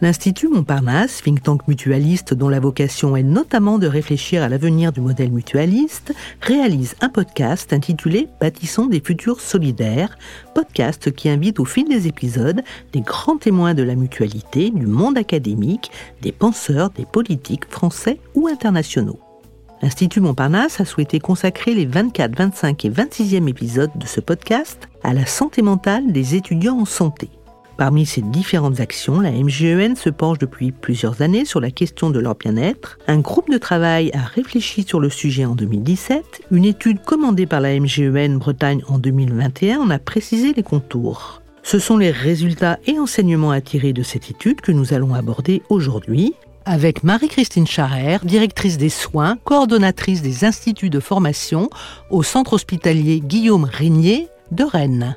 L'Institut Montparnasse, think tank mutualiste dont la vocation est notamment de réfléchir à l'avenir du modèle mutualiste, réalise un podcast intitulé Bâtissons des futurs solidaires, podcast qui invite au fil des épisodes des grands témoins de la mutualité, du monde académique, des penseurs, des politiques français ou internationaux. L'Institut Montparnasse a souhaité consacrer les 24, 25 et 26e épisodes de ce podcast à la santé mentale des étudiants en santé. Parmi ces différentes actions, la MGEN se penche depuis plusieurs années sur la question de leur bien-être. Un groupe de travail a réfléchi sur le sujet en 2017. Une étude commandée par la MGEN Bretagne en 2021 en a précisé les contours. Ce sont les résultats et enseignements à tirer de cette étude que nous allons aborder aujourd'hui avec Marie-Christine Charrère, directrice des soins, coordonnatrice des instituts de formation au centre hospitalier Guillaume Régnier de Rennes.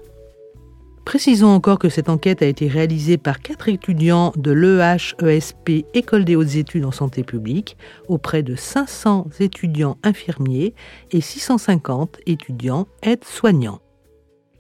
Précisons encore que cette enquête a été réalisée par quatre étudiants de l'EHESP École des hautes études en santé publique auprès de 500 étudiants infirmiers et 650 étudiants aides-soignants.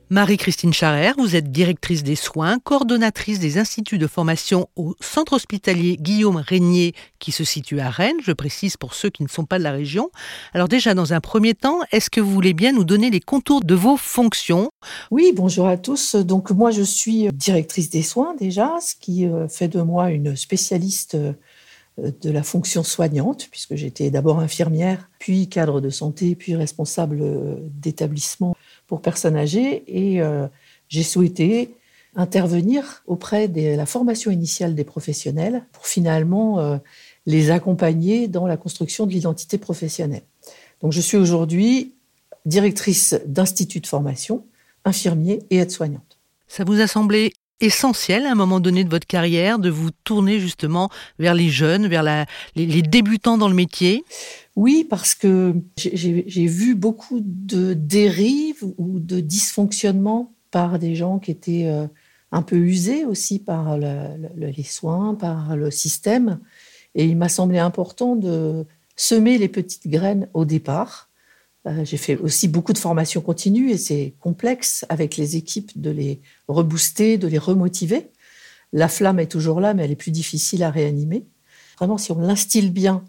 Marie-Christine Charrère, vous êtes directrice des soins, coordonnatrice des instituts de formation au centre hospitalier Guillaume Régnier qui se situe à Rennes, je précise pour ceux qui ne sont pas de la région. Alors déjà, dans un premier temps, est-ce que vous voulez bien nous donner les contours de vos fonctions? Oui, bonjour à tous. Donc moi, je suis directrice des soins déjà, ce qui euh, fait de moi une spécialiste euh, de la fonction soignante, puisque j'étais d'abord infirmière, puis cadre de santé, puis responsable euh, d'établissement pour personnes âgées et euh, j'ai souhaité intervenir auprès de la formation initiale des professionnels pour finalement euh, les accompagner dans la construction de l'identité professionnelle. Donc je suis aujourd'hui directrice d'institut de formation, infirmier et aide-soignante. Ça vous a semblé essentiel à un moment donné de votre carrière de vous tourner justement vers les jeunes, vers les, débutants dans le métier? Oui, parce que j'ai vu beaucoup de dérives ou de dysfonctionnements par des gens qui étaient euh, un peu usés aussi par les soins, par le système. Et il m'a semblé important de semer les petites graines au départ j'ai fait aussi beaucoup de formations continues et c'est complexe avec les équipes de les rebooster, de les remotiver. La flamme est toujours là, mais elle est plus difficile à réanimer. Vraiment, si on l'instille bien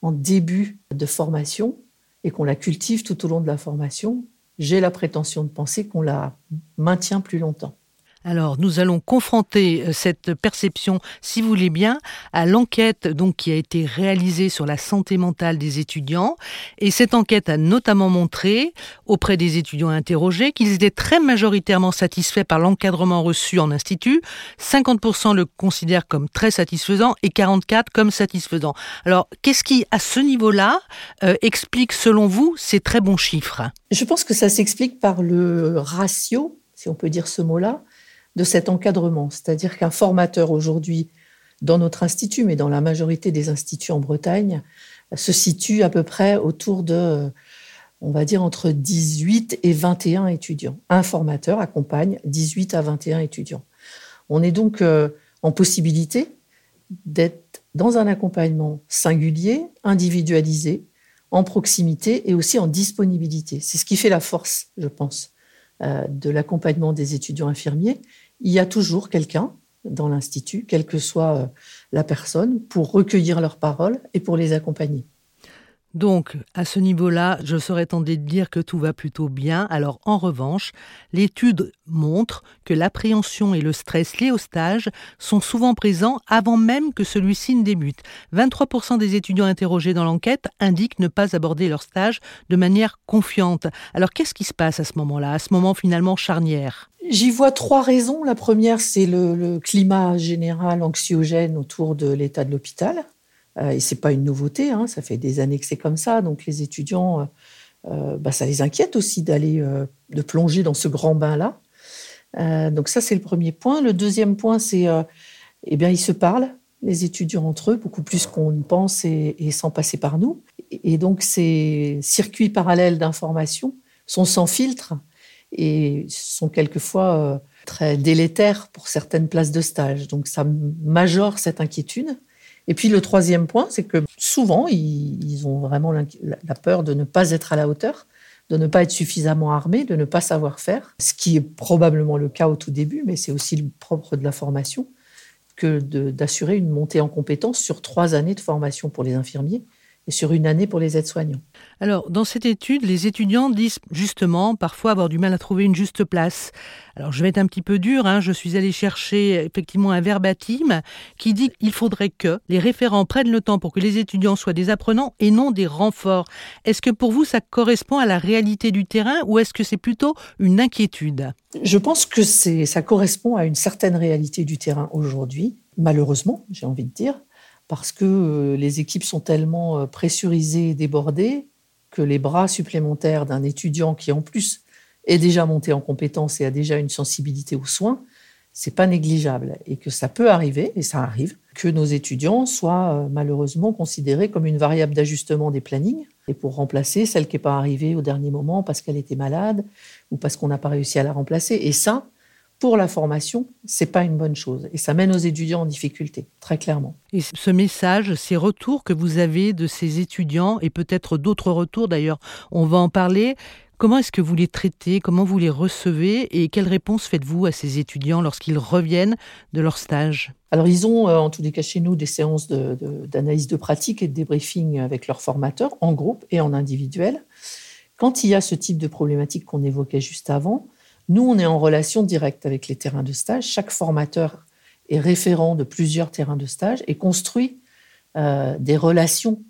en début de formation et qu'on la cultive tout au long de la formation, j'ai la prétention de penser qu'on la maintient plus longtemps. Alors, nous allons confronter euh, cette perception, si vous voulez bien, à l'enquête donc qui a été réalisée sur la santé mentale des étudiants. Et cette enquête a notamment montré auprès des étudiants interrogés qu'ils étaient très majoritairement satisfaits par l'encadrement reçu en institut. 50% le considèrent comme très satisfaisant et 44 comme satisfaisant. Alors, qu'est-ce qui, à ce niveau-là, euh, explique selon vous ces très bons chiffres? Je pense que ça s'explique par le ratio, si on peut dire ce mot-là, de cet encadrement. C'est-à-dire qu'un formateur aujourd'hui, dans notre institut, mais dans la majorité des instituts en Bretagne, se situe à peu près autour de, on va dire, entre 18 et 21 étudiants. Un formateur accompagne 18 à 21 étudiants. On est donc euh, en possibilité d'être dans un accompagnement singulier, individualisé, en proximité et aussi en disponibilité. C'est ce qui fait la force, je pense, euh, de l'accompagnement des étudiants infirmiers, il y a toujours quelqu'un dans l'Institut, quelle que soit euh, la personne, pour recueillir leurs paroles et pour les accompagner. Donc, à ce niveau-là, je serais tenté de dire que tout va plutôt bien. Alors, en revanche, l'étude montre que l'appréhension et le stress liés au stage sont souvent présents avant même que celui-ci ne débute. 23% des étudiants interrogés dans l'enquête indiquent ne pas aborder leur stage de manière confiante. Alors, qu'est-ce qui se passe à ce moment-là, à ce moment finalement charnière? J'y vois trois raisons. La première, c'est le, le climat général anxiogène autour de l'état de l'hôpital. Euh, et c'est pas une nouveauté, hein, ça fait des années que c'est comme ça. Donc les étudiants, euh, euh, bah, ça les inquiète aussi d'aller, de plonger dans ce grand bain-là. donc ça, c'est le premier point. Le deuxième point, c'est, eh bien, ils se parlent, les étudiants entre eux, beaucoup plus qu'on ne pense et, sans passer par nous. Et donc ces circuits parallèles d'information sont sans filtre et sont quelquefois très délétères pour certaines places de stage. Donc ça majore cette inquiétude. Et puis le troisième point, c'est que souvent, ils, ont vraiment la peur de ne pas être à la hauteur, de ne pas être suffisamment armés, de ne pas savoir faire, ce qui est probablement le cas au tout début, mais c'est aussi le propre de la formation, que d'assurer une montée en compétences sur trois années de formation pour les infirmiers et sur une année pour les aides-soignants. Alors, dans cette étude, les étudiants disent justement parfois avoir du mal à trouver une juste place. Alors, je vais être un petit peu dur, hein, je suis allé chercher effectivement un verbatim qui dit qu'il faudrait que les référents prennent le temps pour que les étudiants soient des apprenants et non des renforts. Est-ce que pour vous, ça correspond à la réalité du terrain ou est-ce que c'est plutôt une inquiétude? Je pense que ça correspond à une certaine réalité du terrain aujourd'hui, malheureusement, j'ai envie de dire parce que euh, les équipes sont tellement euh, pressurisées et débordées que les bras supplémentaires d'un étudiant qui en plus est déjà monté en compétence et a déjà une sensibilité aux soins, c'est pas négligeable et que ça peut arriver et ça arrive que nos étudiants soient euh, malheureusement considérés comme une variable d'ajustement des plannings et pour remplacer celle qui n'est pas arrivée au dernier moment parce qu'elle était malade ou parce qu'on n'a pas réussi à la remplacer. Et ça pour la formation, c'est pas une bonne chose et ça mène aux étudiants en difficulté, très clairement. Et ce message, ces retours que vous avez de ces étudiants et peut-être d'autres retours d'ailleurs, on va en parler. Comment est-ce que vous les traitez? Comment vous les recevez? Et quelles réponses faites-vous à ces étudiants lorsqu'ils reviennent de leur stage? Alors, ils ont, euh, en tous les cas chez nous, des séances d'analyse de, de, pratique et de débriefing avec leurs formateurs, en groupe et en individuel. Quand il y a ce type de problématique qu'on évoquait juste avant, nous, on est en relation directe avec les terrains de stage. Chaque formateur est référent de plusieurs terrains de stage et construit euh, des relations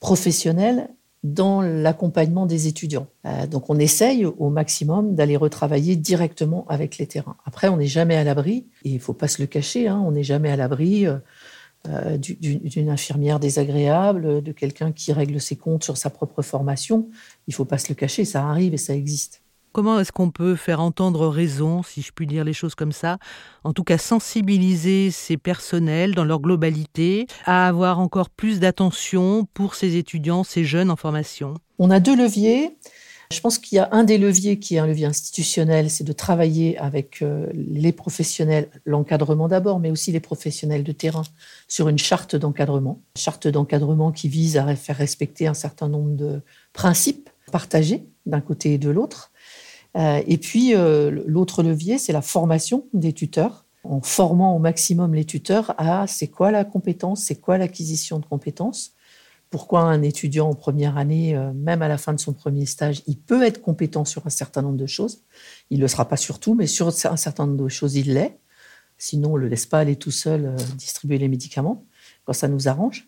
professionnelles dans l'accompagnement des étudiants. Euh, donc on essaye au maximum d'aller retravailler directement avec les terrains. Après, on n'est jamais à l'abri, et il ne faut pas se le cacher, hein, on n'est jamais à l'abri euh, d'une infirmière désagréable, de quelqu'un qui règle ses comptes sur sa propre formation. Il ne faut pas se le cacher, ça arrive et ça existe. Comment est-ce qu'on peut faire entendre raison, si je puis dire les choses comme ça En tout cas, sensibiliser ces personnels dans leur globalité à avoir encore plus d'attention pour ces étudiants, ces jeunes en formation? On a deux leviers. Je pense qu'il y a un des leviers qui est un levier institutionnel, c'est de travailler avec euh, les professionnels, l'encadrement d'abord, mais aussi les professionnels de terrain sur une charte d'encadrement. Charte d'encadrement qui vise à faire respecter un certain nombre de principes partagés d'un côté et de l'autre. Euh, et puis, euh, l'autre levier, c'est la formation des tuteurs, en formant au maximum les tuteurs à c'est quoi la compétence, c'est quoi l'acquisition de compétences, pourquoi un étudiant en première année, euh, même à la fin de son premier stage, il peut être compétent sur un certain nombre de choses. Il ne le sera pas sur tout, mais sur un certain nombre de choses, il l'est. Sinon, on ne le laisse pas aller tout seul distribuer les médicaments quand ça nous arrange.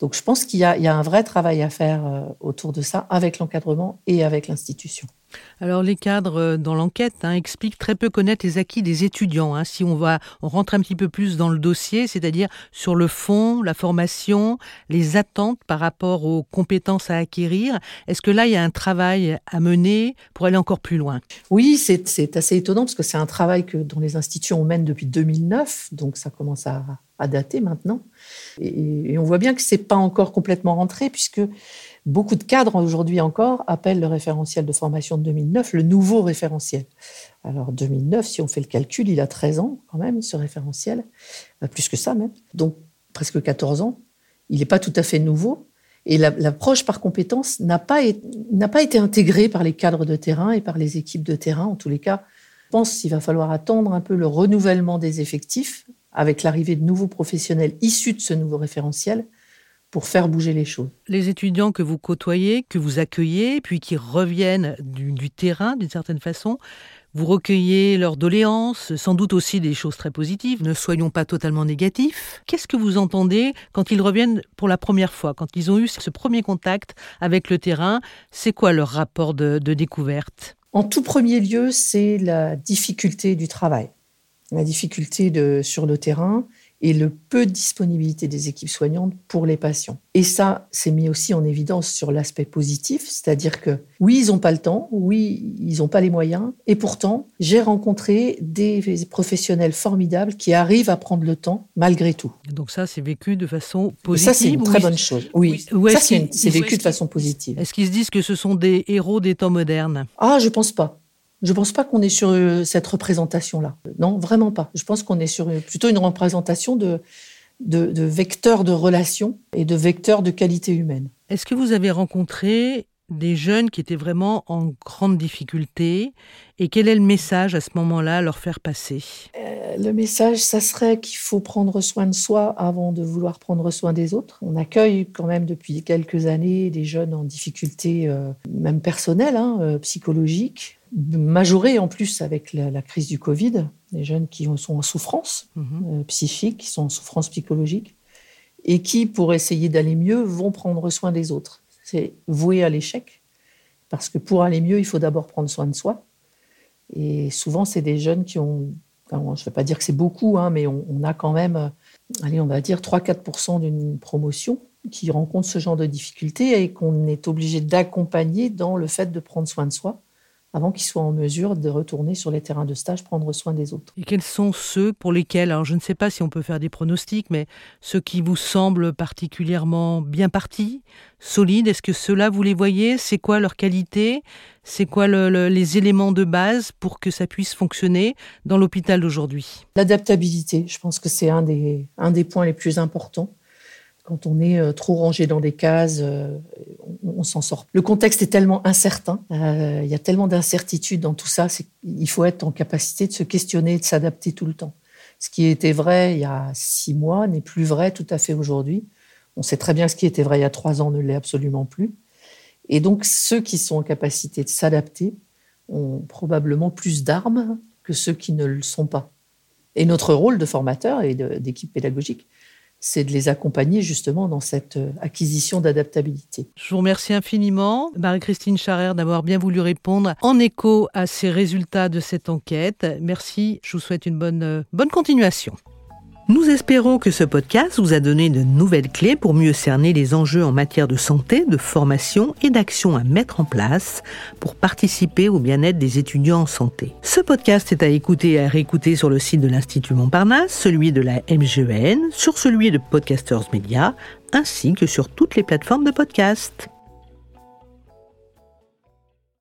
Donc je pense qu'il y, y, a un vrai travail à faire autour de ça avec l'encadrement et avec l'institution. Alors les cadres euh, dans l'enquête hein, expliquent très peu connaître les acquis des étudiants. Hein. Si on va, on rentre un petit peu plus dans le dossier, c'est-à-dire sur le fond, la formation, les attentes par rapport aux compétences à acquérir. Est-ce que là il y a un travail à mener pour aller encore plus loin? Oui, c'est assez étonnant parce que c'est un travail que dont les institutions mènent depuis 2009, donc ça commence à, dater maintenant. Et, on voit bien que c'est pas encore complètement rentré puisque Beaucoup de cadres aujourd'hui encore appellent le référentiel de formation de 2009 le nouveau référentiel. Alors 2009, si on fait le calcul, il a 13 ans quand même, ce référentiel, euh, plus que ça même, donc presque 14 ans. Il n'est pas tout à fait nouveau. Et l'approche par compétence n'a pas, pas été intégrée par les cadres de terrain et par les équipes de terrain. En tous les cas, je pense qu'il va falloir attendre un peu le renouvellement des effectifs avec l'arrivée de nouveaux professionnels issus de ce nouveau référentiel pour faire bouger les choses. Les étudiants que vous côtoyez, que vous accueillez, puis qui reviennent du, terrain d'une certaine façon, vous recueillez leurs doléances, sans doute aussi des choses très positives, ne soyons pas totalement négatifs. Qu'est-ce que vous entendez quand ils reviennent pour la première fois, quand ils ont eu ce premier contact avec le terrain? C'est quoi leur rapport de, de découverte? En tout premier lieu, c'est la difficulté du travail, la difficulté de, sur le terrain et le peu de disponibilité des équipes soignantes pour les patients. Et ça, c'est mis aussi en évidence sur l'aspect positif, c'est-à-dire que oui, ils n'ont pas le temps, oui, ils n'ont pas les moyens, et pourtant, j'ai rencontré des professionnels formidables qui arrivent à prendre le temps malgré tout. Donc ça, c'est vécu de façon positive. ça, c'est une très bonne chose. Oui, ça, c'est vécu de façon positive. Est-ce qu'ils se disent que ce sont des héros des temps modernes? Ah, je pense pas. Je ne pense pas qu'on est sur euh, cette représentation-là. Non, vraiment pas. Je pense qu'on est sur euh, plutôt une représentation de, de, vecteurs de relations et de vecteurs de qualité humaine. Est-ce que vous avez rencontré des jeunes qui étaient vraiment en grande difficulté et quel est le message à ce moment-là à leur faire passer? Euh, Le message, ça serait qu'il faut prendre soin de soi avant de vouloir prendre soin des autres. On accueille quand même depuis quelques années des jeunes en difficulté, euh, même personnelle, hein, euh, psychologique, majorée en plus avec la, crise du Covid, des jeunes qui sont en souffrance mhm. psychique, qui sont en souffrance psychologique, et qui, pour essayer d'aller mieux, vont prendre soin des autres. C'est voué à l'échec, parce que pour aller mieux, il faut d'abord prendre soin de soi. Et souvent, c'est des jeunes qui ont, je ne vais pas dire que c'est beaucoup, hein, mais on, a quand même, euh, allez, on va dire 3-4% d'une promotion qui rencontre ce genre de difficultés et qu'on est obligé d'accompagner dans le fait de prendre soin de soi avant qu'ils soient en mesure de retourner sur les terrains de stage, prendre soin des autres. Et quels sont ceux pour lesquels, alors je ne sais pas si on peut faire des pronostics, mais ceux qui vous semblent particulièrement bien partis, solides, est-ce que ceux-là, vous les voyez? C'est quoi leur qualité? C'est quoi les éléments de base pour que ça puisse fonctionner dans l'hôpital d'aujourd'hui? L'adaptabilité, je pense que c'est un des, un des points les plus importants. Quand on est euh, trop rangé dans des cases, euh, on, s'en sort. Le contexte est tellement incertain, euh, il y a tellement d'incertitudes dans tout ça, il faut être en capacité de se questionner, de s'adapter tout le temps. Ce qui était vrai il y a six mois n'est plus vrai tout à fait aujourd'hui. On sait très bien ce qui était vrai il y a trois ans ne l'est absolument plus. Et donc ceux qui sont en capacité de s'adapter ont probablement plus d'armes que ceux qui ne le sont pas. Et notre rôle de formateur et d'équipe pédagogique, c'est de les accompagner justement dans cette euh, acquisition d'adaptabilité. Je vous remercie infiniment, Marie-Christine Charrer, d'avoir bien voulu répondre en écho à ces résultats de cette enquête. Merci, je vous souhaite une bonne, euh, bonne continuation. Nous espérons que ce podcast vous a donné de nouvelles clés pour mieux cerner les enjeux en matière de santé, de formation et d'action à mettre en place pour participer au bien-être des étudiants en santé. Ce podcast est à écouter et à réécouter sur le site de l'Institut Montparnasse, celui de la MGEN, sur celui de Podcasters Media, ainsi que sur toutes les plateformes de podcast.